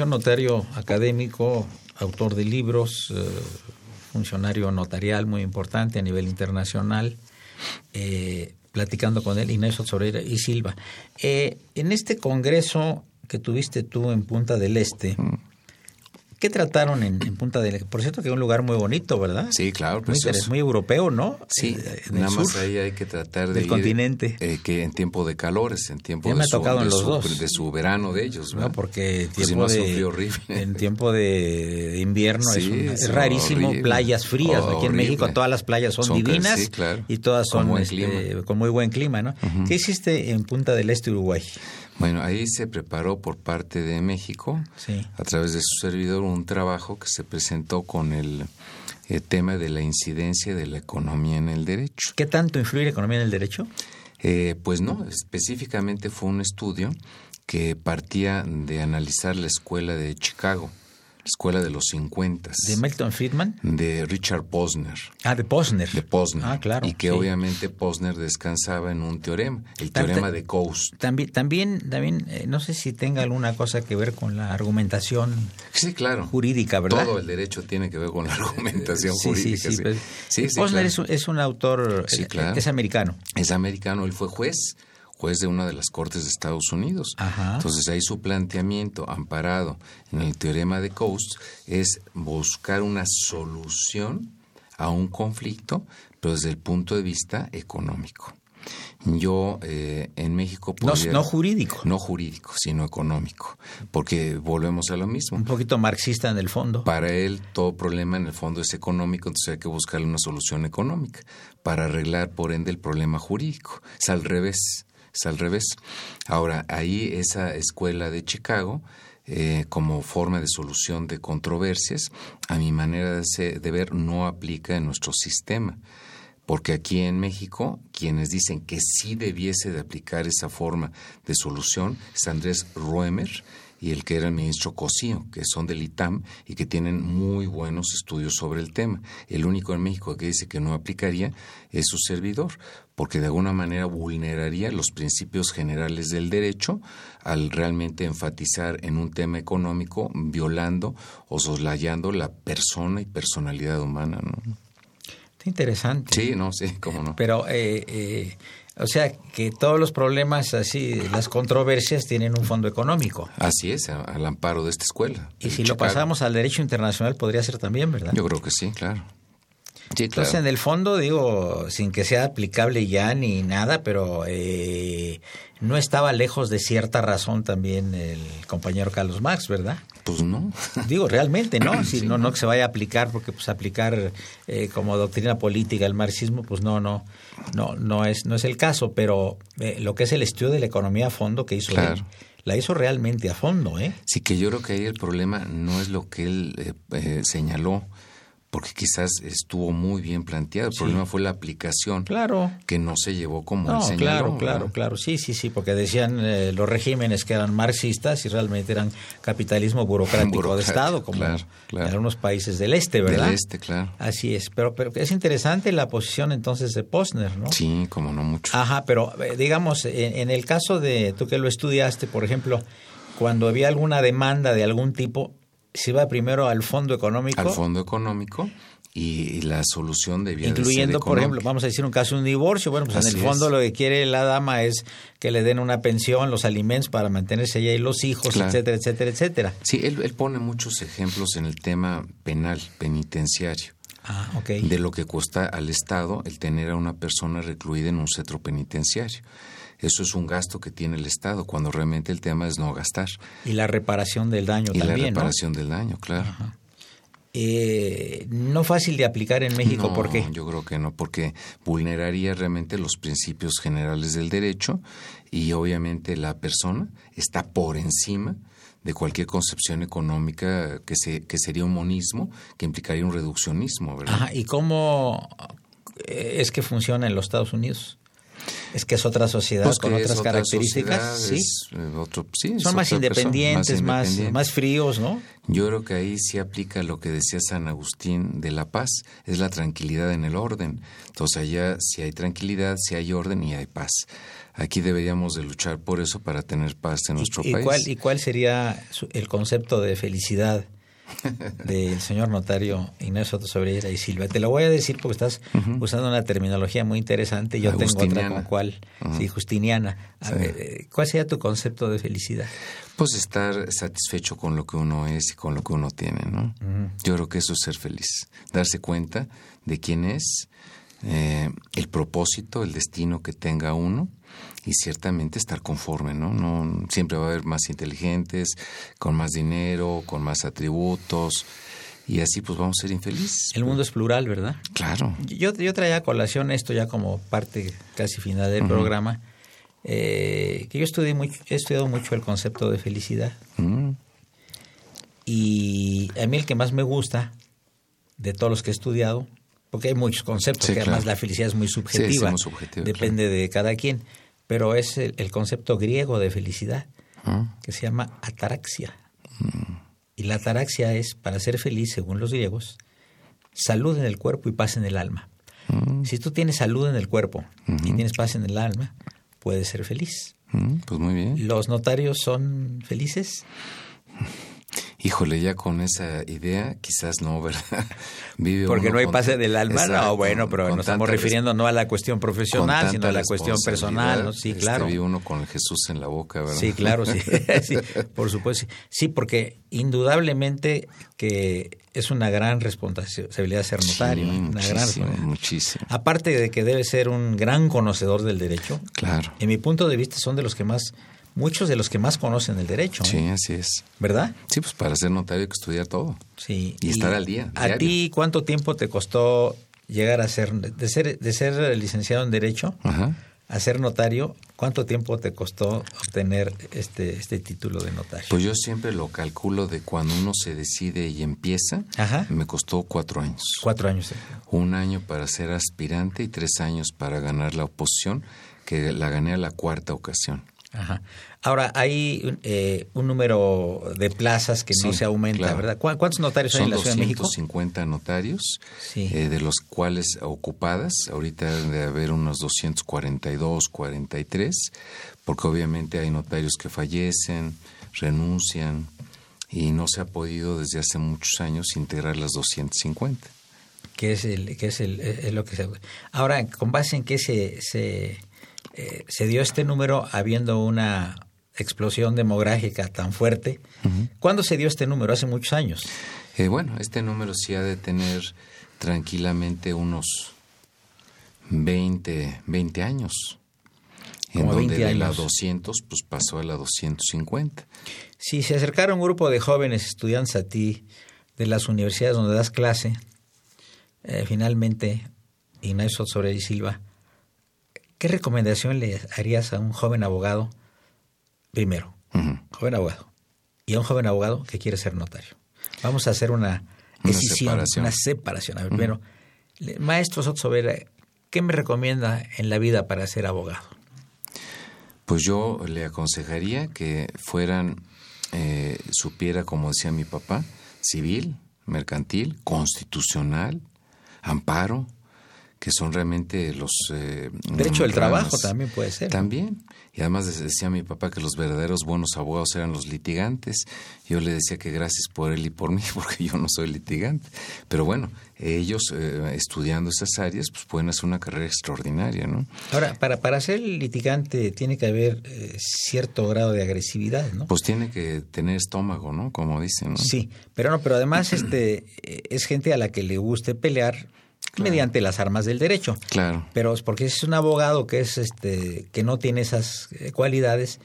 Notario académico, autor de libros, eh, funcionario notarial muy importante a nivel internacional, eh, platicando con él, Ignacio Soreira y Silva. Eh, en este congreso que tuviste tú en Punta del Este, ¿Qué trataron en, Punta del Este? Por cierto, que es un lugar muy bonito, ¿verdad? Sí, claro. Muy, muy europeo, ¿no? Sí, eh, nada más ahí hay que tratar de del continente. Eh, que en tiempo de calores, en tiempo de, me su, de, los su, dos. de su verano de ellos. ¿verdad? No, porque pues tiempo si no, de, horrible. en tiempo de, invierno Sí, es, un- es es rarísimo, horrible. playas frías. Aquí en. México todas las playas son, divinas sí, claro. y todas son este, con muy buen clima, ¿no? ¿Qué hiciste en Punta del Este, Uruguay? Bueno, ahí se preparó por parte de México, Sí. a través de su servidor, un trabajo que se presentó con el, eh, tema de la incidencia de la economía en el derecho. ¿Qué tanto influye la economía en el derecho? Eh, pues no, específicamente fue un estudio que partía de analizar la escuela de Chicago, la escuela de los 50 ¿De Milton Friedman? de Richard Posner. Ah, de Posner. De Posner. Ah, claro. Y que sí. obviamente Posner descansaba en un teorema, el Tan- teorema de Coase. También, también, también eh, no sé si tenga alguna cosa que ver con la argumentación Sí, claro. jurídica, ¿verdad? Todo el derecho tiene que ver con la argumentación Sí, jurídica. sí. sí. pues, Sí, sí, Posner claro. es, un- es un autor, eh, claro. es americano. Es americano, él fue juez, juez de una de las cortes de Estados Unidos. Ajá. Entonces ahí su planteamiento, amparado en el teorema de Coase, es buscar una solución a un conflicto, pero desde el punto de vista económico. Yo eh, en México No, no jurídico, no jurídico, sino económico, porque volvemos a lo mismo. un poquito marxista en el fondo. Para él todo problema en el fondo es económico, entonces hay que buscarle una solución económica para arreglar por ende el problema jurídico. Es al revés, es al revés. Ahora, ahí esa escuela de Chicago, eh, como forma de solución de controversias, a mi manera de, se- de ver, no aplica en nuestro sistema. Porque aquí en México, quienes dicen que sí debiese de aplicar esa forma de solución es Andrés Roemer y el que era el ministro Cosío, que son del ITAM y que tienen muy buenos estudios sobre el tema. El único en México que dice que no aplicaría es su servidor, porque de alguna manera vulneraría los principios generales del derecho al realmente enfatizar en un tema económico, violando o soslayando la persona y personalidad humana. ¿no? Está interesante. Sí, no, sí, cómo no. Pero, eh, eh, o sea, que todos los problemas así, las controversias tienen un fondo económico. Así es, al amparo de esta escuela. Y si lo pasamos al derecho internacional, podría ser también, ¿verdad? Yo creo que sí, claro. Sí, claro. Entonces, en el fondo, digo, sin que sea aplicable ya ni nada, pero eh, no estaba lejos de cierta razón también el compañero Carlos Marx, ¿verdad? Pues no. Digo, realmente, ¿no? Si Sí, no, no. que se vaya a aplicar, porque pues aplicar eh, como doctrina política el marxismo, pues no, no, no, no es, no es el caso. Pero eh, lo que es el estudio de la economía a fondo que hizo Claro. él, la hizo realmente a fondo, ¿eh? Sí, que yo creo que ahí el problema no es lo que él eh, eh, señaló, porque quizás estuvo muy bien planteado. El Sí. problema fue la aplicación Claro. que no se llevó como él No, señaló. claro, claro, ¿verdad? claro. Sí, sí, sí, porque decían eh, los regímenes que eran marxistas y realmente eran capitalismo burocrático, de Estado, como claro, claro. en algunos países del este, ¿verdad? Del este, claro. Así es, pero, pero es interesante la posición entonces de Posner, ¿no? Sí, como no mucho. Ajá, pero eh, digamos, en, en el caso de tú que lo estudiaste, por ejemplo, cuando había alguna demanda de algún tipo, se iba primero al fondo económico, Al fondo económico y, la solución debía de ser incluyendo, por ejemplo, vamos a decir un caso de un divorcio, bueno, pues en el fondo es. lo que quiere la dama es que le den una pensión, los alimentos para mantenerse ella y los hijos, Claro. etcétera, etcétera, etcétera. Sí, él, él pone muchos ejemplos en el tema penal, penitenciario. Ah, ok. de lo que cuesta al Estado el tener a una persona recluida en un centro penitenciario. Eso es un gasto que tiene el Estado, cuando realmente el tema es no gastar. Y la reparación del daño y la también, ¿no? reparación del daño, claro. Eh, no fácil de aplicar en México, no, ¿por qué? Yo creo que no, porque vulneraría realmente los principios generales del derecho y obviamente la persona está por encima de cualquier concepción económica que, se, que sería un monismo, que implicaría un reduccionismo, ¿verdad? Ajá, ¿y cómo eh, es que funciona en los Estados Unidos? Es que es otra sociedad Pues con otras otra características, sociedad, ¿sí. es, eh, otro- sí, Son más persona, independientes, más, independiente. más fríos, ¿no? Yo creo que ahí sí aplica lo que decía San Agustín de la paz, es la tranquilidad en el orden. Entonces allá si hay tranquilidad, si hay orden y hay paz. Aquí deberíamos de luchar por eso para tener paz en nuestro ¿Y, y país. cuál, ¿Y cuál sería el concepto de felicidad del señor notario Ignacio Soto Sobreira y Silva. Te lo voy a decir porque estás usando una terminología muy interesante. Yo tengo otra con cuál, sí, justiniana. A ver, eh, ¿cuál sería tu concepto de felicidad? Pues estar satisfecho con lo que uno es y con lo que uno tiene, ¿no? Yo creo que eso es ser feliz. Darse cuenta de quién es, eh, el propósito, el destino que tenga uno y ciertamente estar conforme, ¿no? ¿no? Siempre va a haber más inteligentes, con más dinero, con más atributos y así pues vamos a ser infelices. El mundo es plural, ¿verdad? Claro. Yo, yo traía a colación esto ya como parte casi final del programa, eh, que yo estudié mucho, he estudiado mucho el concepto de felicidad. Mm. Y a mí el que más me gusta de todos los que he estudiado porque hay muchos conceptos, que además la felicidad es muy subjetiva, depende de cada quien, pero es el, concepto griego de felicidad, ah. que se llama ataraxia. Mm. Y la ataraxia es, para ser feliz, según los griegos, salud en el cuerpo y paz en el alma. Mm. Si tú tienes salud en el cuerpo y tienes paz en el alma, puedes ser feliz. Mm, pues muy bien. ¿Los notarios son felices? Híjole, ya con esa idea, quizás no, ¿verdad? Vive Porque no hay pase del alma, no, bueno, pero nos estamos refiriendo no a la cuestión profesional, sino a la cuestión personal, ¿no? Sí, este, claro. vive uno con Jesús en la boca, ¿verdad? Sí, claro, sí, sí por supuesto. Sí, porque indudablemente que es una gran responsabilidad ser notario. Sí, una muchísimo, gran muchísimo. Aparte de que debe ser un gran conocedor del derecho. Claro. En mi punto de vista son de los que más muchos de los que más conocen el derecho. Sí, así es. ¿Verdad? Sí, pues para ser notario hay que estudiar todo. Sí. Y, estar al día. ¿A ti cuánto tiempo te costó llegar a ser, de ser, de ser licenciado en Derecho a ser notario? ¿Cuánto tiempo te costó obtener este, este título de notario? Pues yo siempre lo calculo de cuando uno se decide y empieza. Me costó cuatro años. Cuatro años. Sí. Un año para ser aspirante y tres años para ganar la oposición, que la gané a la cuarta ocasión. Ajá. Ahora, hay eh, un número de plazas que no se aumenta, ¿verdad? ¿Cuántos notarios hay en la Ciudad de México? 250 notarios, eh, de los cuales ocupadas, ahorita debe haber unos 242, 43, porque obviamente hay notarios que fallecen, renuncian, y no se ha podido desde hace muchos años integrar las 250. ¿Qué es, el, qué es, el, es lo que se... Ahora, ¿con base en qué se... se eh, se dio este número habiendo una explosión demográfica tan fuerte. ¿Cuándo se dio este número? Hace muchos años. Eh, bueno, este número sí ha de tener tranquilamente unos 20, 20 años. en donde de la 200 pues pasó a la 250. Si se acercara un grupo de jóvenes estudiantes a ti de las universidades donde das clase, eh, finalmente Ignacio Soria y Silva, ¿Qué recomendación le harías a un joven abogado? Primero, joven abogado. Y a un joven abogado que quiere ser notario. Vamos a hacer una decisión, una separación. A ver, primero, maestro Soto ¿qué me recomienda en la vida para ser abogado? Pues yo le aconsejaría que fueran, eh, supiera, como decía mi papá, civil, mercantil, constitucional, amparo, que son realmente los... Eh, Derecho del trabajo también puede ser. También. Y además decía mi papá que los verdaderos buenos abogados eran los litigantes. Yo le decía que gracias por él y por mí, porque yo no soy litigante. Pero bueno, ellos eh, estudiando esas áreas pues pueden hacer una carrera extraordinaria, ¿no? Ahora, para, para ser litigante tiene que haber eh, cierto grado de agresividad, ¿no? Pues tiene que tener estómago, ¿no? Como dicen, ¿no? Sí, pero no, pero además este es gente a la que le guste pelear mediante las armas del derecho. Claro. Pero porque es un abogado que es este que no tiene esas eh, cualidades,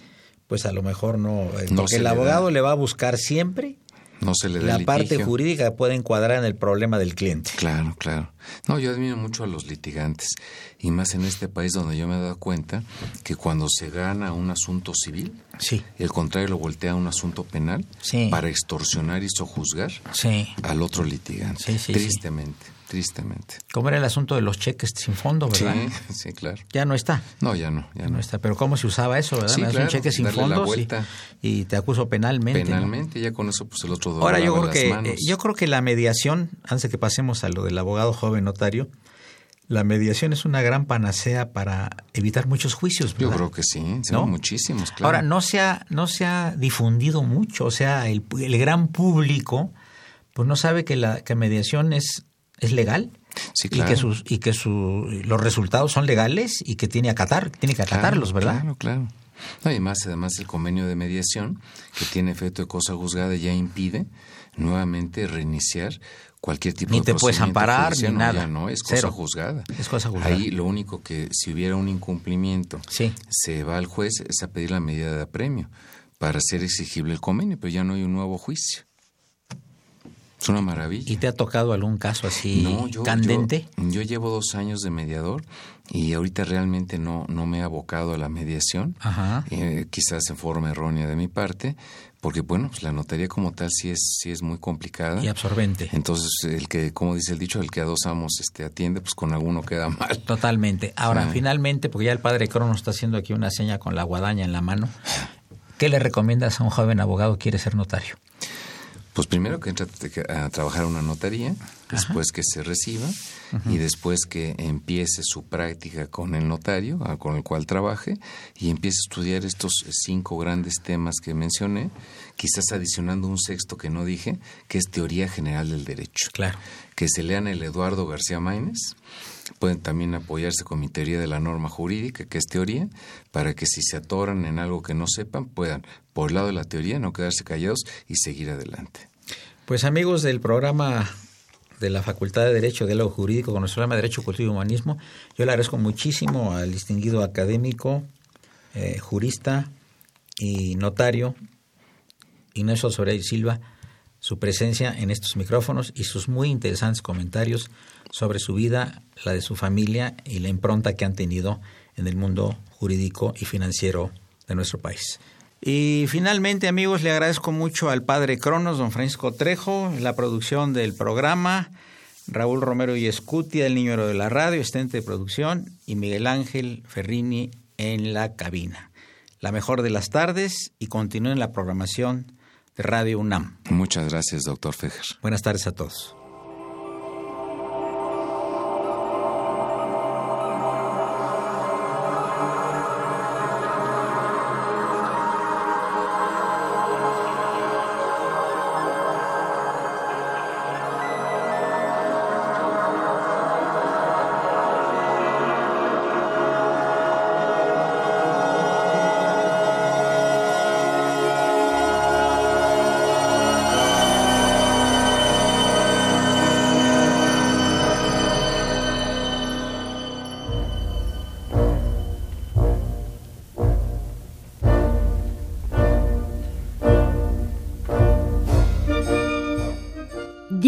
pues a lo mejor no, eh, porque el abogado le va a buscar siempre no se le da la parte jurídica puede encuadrar en el problema del cliente. Claro, claro. No, yo admiro mucho a los litigantes y más en este país donde yo me he dado cuenta que cuando se gana un asunto civil, sí. el contrario lo voltea a un asunto penal para extorsionar y sojuzgar sí. al otro litigante. Tristemente tristemente. ¿Cómo era el asunto de los cheques sin fondo, verdad? Sí, sí, claro. Ya no está. No, ya no, ya no. está. Pero ¿cómo se usaba eso, verdad? Sí, Me claro, un cheque sin fondo y, te acuso penalmente. Penalmente, ya con eso pues el otro Ahora yo creo que eh, yo creo que la mediación, antes de que pasemos a lo del abogado joven notario, la mediación es una gran panacea para evitar muchos juicios. ¿verdad? Yo creo que sí, ¿No? muchísimos. Ahora, no se, ha, no se ha difundido mucho, o sea, el, el gran público pues no sabe que la que mediación es, es legal. Sí, y claro. que sus y que su, los resultados son legales y que tiene que acatar tiene que acatarlos Claro, verdad Claro, claro. No, y además, además el convenio de mediación, que tiene efecto de cosa juzgada, ya impide nuevamente reiniciar cualquier tipo Ni de te puedes amparar, judicial. ni No, nada. no, es cosa Cero. juzgada. Es cosa juzgada. Ahí lo único que, si hubiera un incumplimiento, Sí. se va al juez, es a pedir la medida de apremio para hacer exigible el convenio, pero ya no hay un nuevo juicio. Es una maravilla. y te ha tocado algún caso así candente Yo, yo llevo dos años de mediador y ahorita realmente no, no me he abocado a la mediación, Ajá. eh, quizás en forma errónea de mi parte, porque bueno, pues la notaría como tal sí es, sí es muy complicada. y absorbente Entonces, el que, como dice el dicho, el que a dos amos este, atiende, pues con alguno queda mal. Totalmente. Ahora, Sí. finalmente, porque ya el padre Crono está haciendo aquí una seña con la guadaña en la mano, ¿qué le recomiendas a un joven abogado que quiere ser notario? Pues primero que entre a trabajar una notaría, después que se reciba y después que empiece su práctica con el notario con el cual trabaje y empiece a estudiar estos cinco grandes temas que mencioné, quizás adicionando un sexto que no dije, que es teoría general del derecho. Claro. Que se lean el Eduardo García Maínez. Pueden también apoyarse con mi teoría de la norma jurídica, que es teoría, para que si se atoran en algo que no sepan, puedan, por el lado de la teoría, no quedarse callados y seguir adelante. Pues amigos del programa de la Facultad de Derecho, Diálogo Jurídico con nuestro programa de Derecho, Cultura y Humanismo, yo le agradezco muchísimo al distinguido académico, eh, jurista y notario Ignacio Sorey Silva su presencia en estos micrófonos y sus muy interesantes comentarios sobre su vida, la de su familia y la impronta que han tenido en el mundo jurídico y financiero de nuestro país. Y finalmente, amigos, le agradezco mucho al padre Cronos, don Francisco Trejo, la producción del programa, Raúl Romero y Escutia, el niño de la radio, asistente de producción, y Miguel Ángel Ferrini en la cabina. La mejor de las tardes y continúen la programación de Radio UNAM. Muchas gracias, doctor Fejer. Buenas tardes a todos.